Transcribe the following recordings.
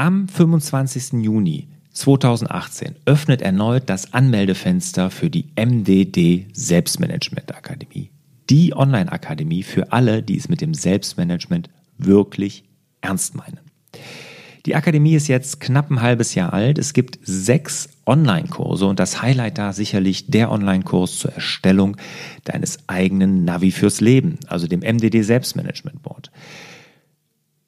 Am 25. Juni 2018 öffnet erneut das Anmeldefenster für die MDD Selbstmanagement Akademie. Die Online-Akademie für alle, die es mit dem Selbstmanagement wirklich ernst meinen. Die Akademie ist jetzt knapp ein halbes Jahr alt. Es gibt sechs Online-Kurse und das Highlight da sicherlich der Online-Kurs zur Erstellung deines eigenen Navi fürs Leben, also dem MDD Selbstmanagement Board.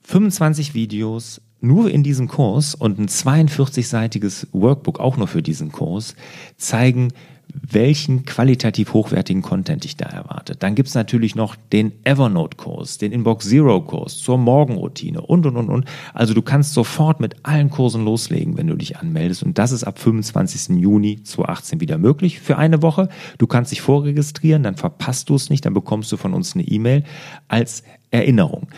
25 Videos, nur in diesem Kurs und ein 42-seitiges Workbook auch nur für diesen Kurs zeigen, welchen qualitativ hochwertigen Content ich da erwarte. Dann gibt es natürlich noch den Evernote-Kurs, den Inbox Zero-Kurs zur Morgenroutine und, und, und, und. Also du kannst sofort mit allen Kursen loslegen, wenn du dich anmeldest. Und das ist ab 25. Juni 2018 wieder möglich für eine Woche. Du kannst dich vorregistrieren, dann verpasst du es nicht, dann bekommst du von uns eine E-Mail als Erinnerung.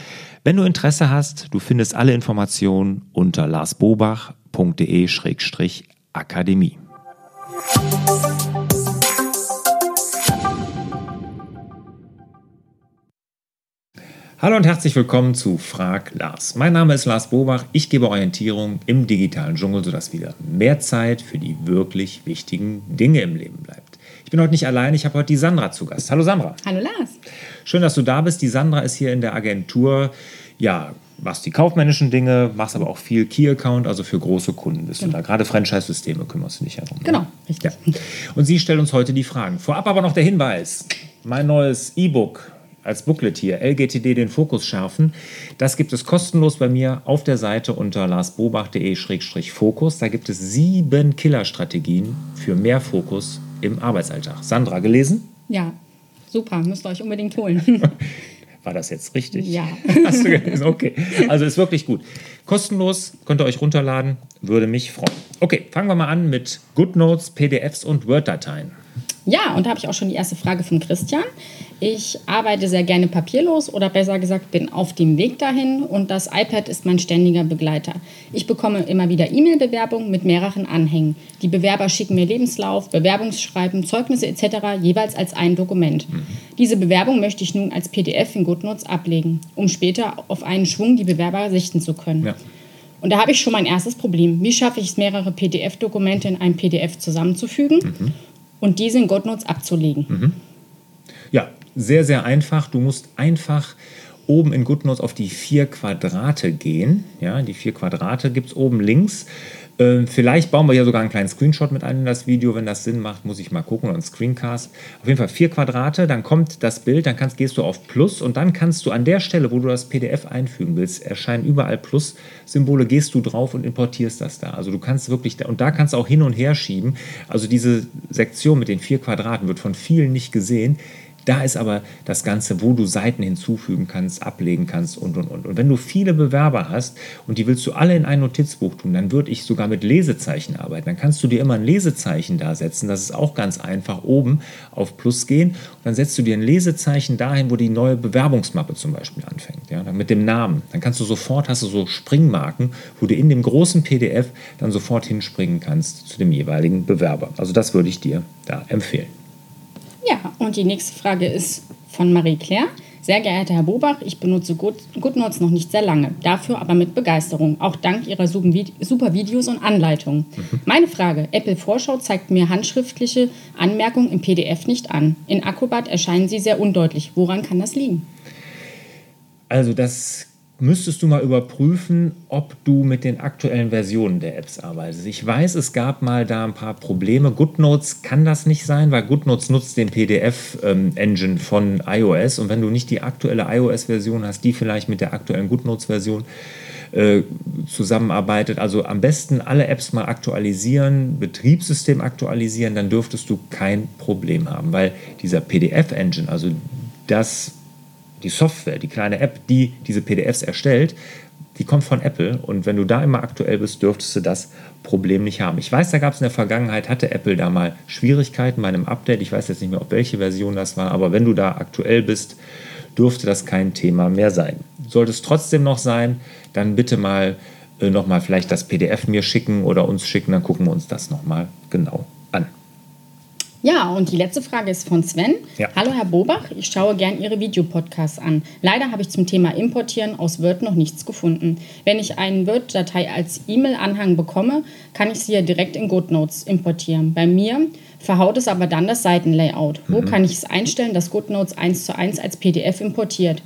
Wenn du Interesse hast, du findest alle Informationen unter larsbobach.de-akademie. Hallo und herzlich willkommen zu Frag Lars. Mein Name ist Lars Bobach. Ich gebe Orientierung im digitalen Dschungel, sodass wieder mehr Zeit für die wirklich wichtigen Dinge im Leben bleibt. Ich bin heute nicht allein, ich habe heute die Sandra zu Gast. Hallo Sandra. Hallo Lars. Schön, dass du da bist. Die Sandra ist hier in der Agentur. Ja, machst die kaufmännischen Dinge, machst aber auch viel Key-Account, also für große Kunden bist genau. du da. Gerade Franchise-Systeme kümmerst du dich herum. Genau, ne? richtig. Ja. Und sie stellt uns heute die Fragen. Vorab aber noch der Hinweis. Mein neues E-Book als Booklet hier, LGTD den Fokus schärfen. Das gibt es kostenlos bei mir auf der Seite unter larsbobach.de-fokus. Da gibt es sieben Killerstrategien für mehr Fokus im Arbeitsalltag. Sandra, gelesen? Ja, super, müsst ihr euch unbedingt holen. War das jetzt richtig? Ja. Hast du gelesen? Okay. Also ist wirklich gut. Kostenlos, könnt ihr euch runterladen, würde mich freuen. Okay, fangen wir mal an mit GoodNotes, PDFs und Word-Dateien. Ja, und da habe ich auch schon die erste Frage von Christian. Ich arbeite sehr gerne papierlos oder besser gesagt bin auf dem Weg dahin und das iPad ist mein ständiger Begleiter. Ich bekomme immer wieder E-Mail-Bewerbungen mit mehreren Anhängen. Die Bewerber schicken mir Lebenslauf, Bewerbungsschreiben, Zeugnisse etc. jeweils als ein Dokument. Mhm. Diese Bewerbung möchte ich nun als PDF in GoodNotes ablegen, um später auf einen Schwung die Bewerber sichten zu können. Ja. Und da habe ich schon mein erstes Problem. Wie schaffe ich es, mehrere PDF-Dokumente in ein PDF zusammenzufügen? Mhm und diese in GoodNotes abzulegen. Mhm. Ja, sehr, sehr einfach. Du musst einfach oben in GoodNotes auf die vier Quadrate gehen. Ja, die vier Quadrate gibt es oben links. Ähm, vielleicht bauen wir hier sogar einen kleinen Screenshot mit ein in das Video, wenn das Sinn macht, muss ich mal gucken, einen Screencast. Auf jeden Fall vier Quadrate, dann kommt das Bild, dann kannst, gehst du auf Plus und dann kannst du an der Stelle, wo du das PDF einfügen willst, erscheinen überall Plus-Symbole, gehst du drauf und importierst das da. Also du kannst wirklich, da, und da kannst du auch hin und her schieben. Also diese Sektion mit den vier Quadraten wird von vielen nicht gesehen. Da ist aber das Ganze, wo du Seiten hinzufügen kannst, ablegen kannst und, und, und. Und wenn du viele Bewerber hast und die willst du alle in ein Notizbuch tun, dann würde ich sogar mit Lesezeichen arbeiten. Dann kannst du dir immer ein Lesezeichen da setzen. Das ist auch ganz einfach. Oben auf Plus gehen und dann setzt du dir ein Lesezeichen dahin, wo die neue Bewerbungsmappe zum Beispiel anfängt. Ja, mit dem Namen. Dann kannst du sofort, hast du so Springmarken, wo du in dem großen PDF dann sofort hinspringen kannst zu dem jeweiligen Bewerber. Also das würde ich dir da empfehlen. Ja, und die nächste Frage ist von Marie-Claire. Sehr geehrter Herr Bobach, ich benutze GoodNotes noch nicht sehr lange, dafür aber mit Begeisterung, auch dank Ihrer super Videos und Anleitungen. Mhm. Meine Frage, Apple Vorschau zeigt mir handschriftliche Anmerkungen im PDF nicht an. In Acrobat erscheinen sie sehr undeutlich. Woran kann das liegen? Also das müsstest du mal überprüfen, ob du mit den aktuellen Versionen der Apps arbeitest. Ich weiß, es gab mal da ein paar Probleme. GoodNotes kann das nicht sein, weil GoodNotes nutzt den PDF-Engine von iOS und wenn du nicht die aktuelle iOS-Version hast, die vielleicht mit der aktuellen GoodNotes-Version äh, zusammenarbeitet. Also am besten alle Apps mal aktualisieren, Betriebssystem aktualisieren, dann dürftest du kein Problem haben, weil dieser PDF-Engine, also das die Software, die kleine App, die diese PDFs erstellt, die kommt von Apple und wenn du da immer aktuell bist, dürftest du das Problem nicht haben. Ich weiß, da gab es in der Vergangenheit, hatte Apple da mal Schwierigkeiten bei einem Update. Ich weiß jetzt nicht mehr, ob welche Version das war, aber wenn du da aktuell bist, dürfte das kein Thema mehr sein. Sollte es trotzdem noch sein, dann bitte mal äh, nochmal vielleicht das PDF mir schicken oder uns schicken, dann gucken wir uns das nochmal genau an. Ja, und die letzte Frage ist von Sven. Ja. Hallo Herr Bobach, ich schaue gern Ihre Videopodcasts an. Leider habe ich zum Thema Importieren aus Word noch nichts gefunden. Wenn ich eine Word-Datei als E-Mail-Anhang bekomme, kann ich sie ja direkt in GoodNotes importieren. Bei mir verhaut es aber dann das Seitenlayout. Wo Mhm. kann ich es einstellen, dass GoodNotes 1 zu 1 als PDF importiert?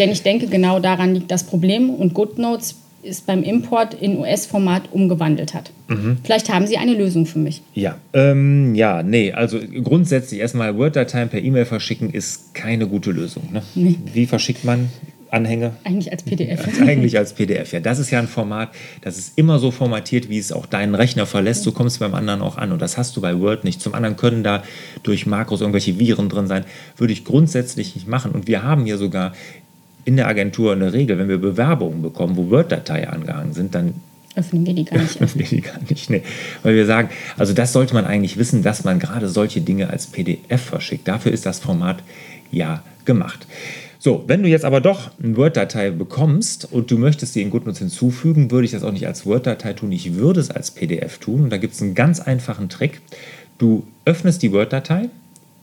Denn ich denke, genau daran liegt das Problem und GoodNotes ist beim Import in US-Format umgewandelt hat. Mhm. Vielleicht haben Sie eine Lösung für mich. Ja, ähm, ja, nee, also grundsätzlich erstmal Word-Dateien per E-Mail verschicken ist keine gute Lösung. Ne? Wie verschickt man Anhänge? Eigentlich als PDF. Eigentlich als PDF, ja. Das ist ja ein Format, das ist immer so formatiert, wie es auch deinen Rechner verlässt. So kommst du beim anderen auch an. Und das hast du bei Word nicht. Zum anderen können da durch Makros irgendwelche Viren drin sein. Würde ich grundsätzlich nicht machen. Und wir haben hier sogar in der Agentur eine Regel, wenn wir Bewerbungen bekommen, wo Word-Dateien angehangen sind, dann Öffnen wir die gar nicht. öffnen wir die gar nicht. Nee. Weil wir sagen, also das sollte man eigentlich wissen, dass man gerade solche Dinge als PDF verschickt. Dafür ist das Format ja gemacht. So, wenn du jetzt aber doch eine Word-Datei bekommst und du möchtest sie in GoodNotes hinzufügen, würde ich das auch nicht als Word-Datei tun, ich würde es als PDF tun. Und da gibt es einen ganz einfachen Trick. Du öffnest die Word-Datei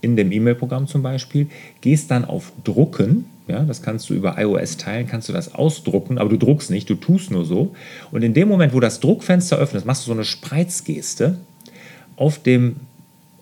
in dem E-Mail-Programm zum Beispiel, gehst dann auf Drucken, ja, das kannst du über iOS teilen, kannst du das ausdrucken, aber du druckst nicht, du tust nur so. Und in dem Moment, wo das Druckfenster öffnet, machst du so eine Spreizgeste auf, dem,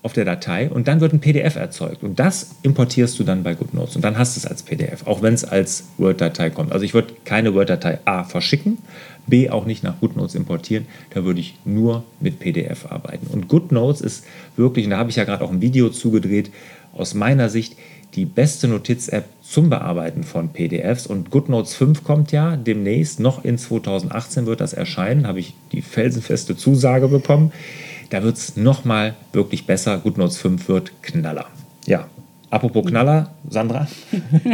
auf der Datei und dann wird ein PDF erzeugt. Und das importierst du dann bei GoodNotes und dann hast du es als PDF, auch wenn es als Word-Datei kommt. Also ich würde keine Word-Datei A verschicken, B auch nicht nach GoodNotes importieren, da würde ich nur mit PDF arbeiten. Und GoodNotes ist wirklich, und da habe ich ja gerade auch ein Video zugedreht, aus meiner Sicht die beste Notiz-App zum Bearbeiten von PDFs. Und GoodNotes 5 kommt ja demnächst, noch in 2018 wird das erscheinen, habe ich die felsenfeste Zusage bekommen. Da wird es nochmal wirklich besser. GoodNotes 5 wird Knaller. Ja, apropos Knaller, Sandra,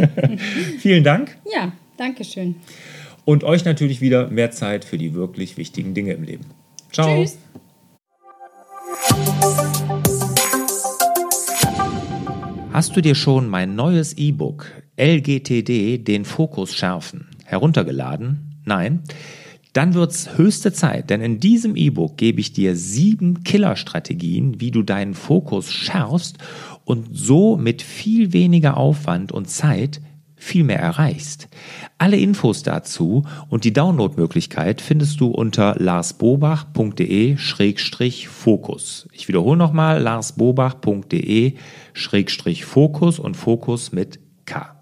vielen Dank. Ja, danke schön. Und euch natürlich wieder mehr Zeit für die wirklich wichtigen Dinge im Leben. Ciao. Tschüss. Hast du dir schon mein neues E-Book LGTD, den Fokus schärfen, heruntergeladen? Nein? Dann wird's höchste Zeit, denn in diesem E-Book gebe ich dir sieben Killerstrategien, wie du deinen Fokus schärfst und so mit viel weniger Aufwand und Zeit viel mehr erreichst. Alle Infos dazu und die Downloadmöglichkeit findest du unter larsbobach.de-fokus. Ich wiederhole nochmal larsbobach.de-fokus und Fokus mit K.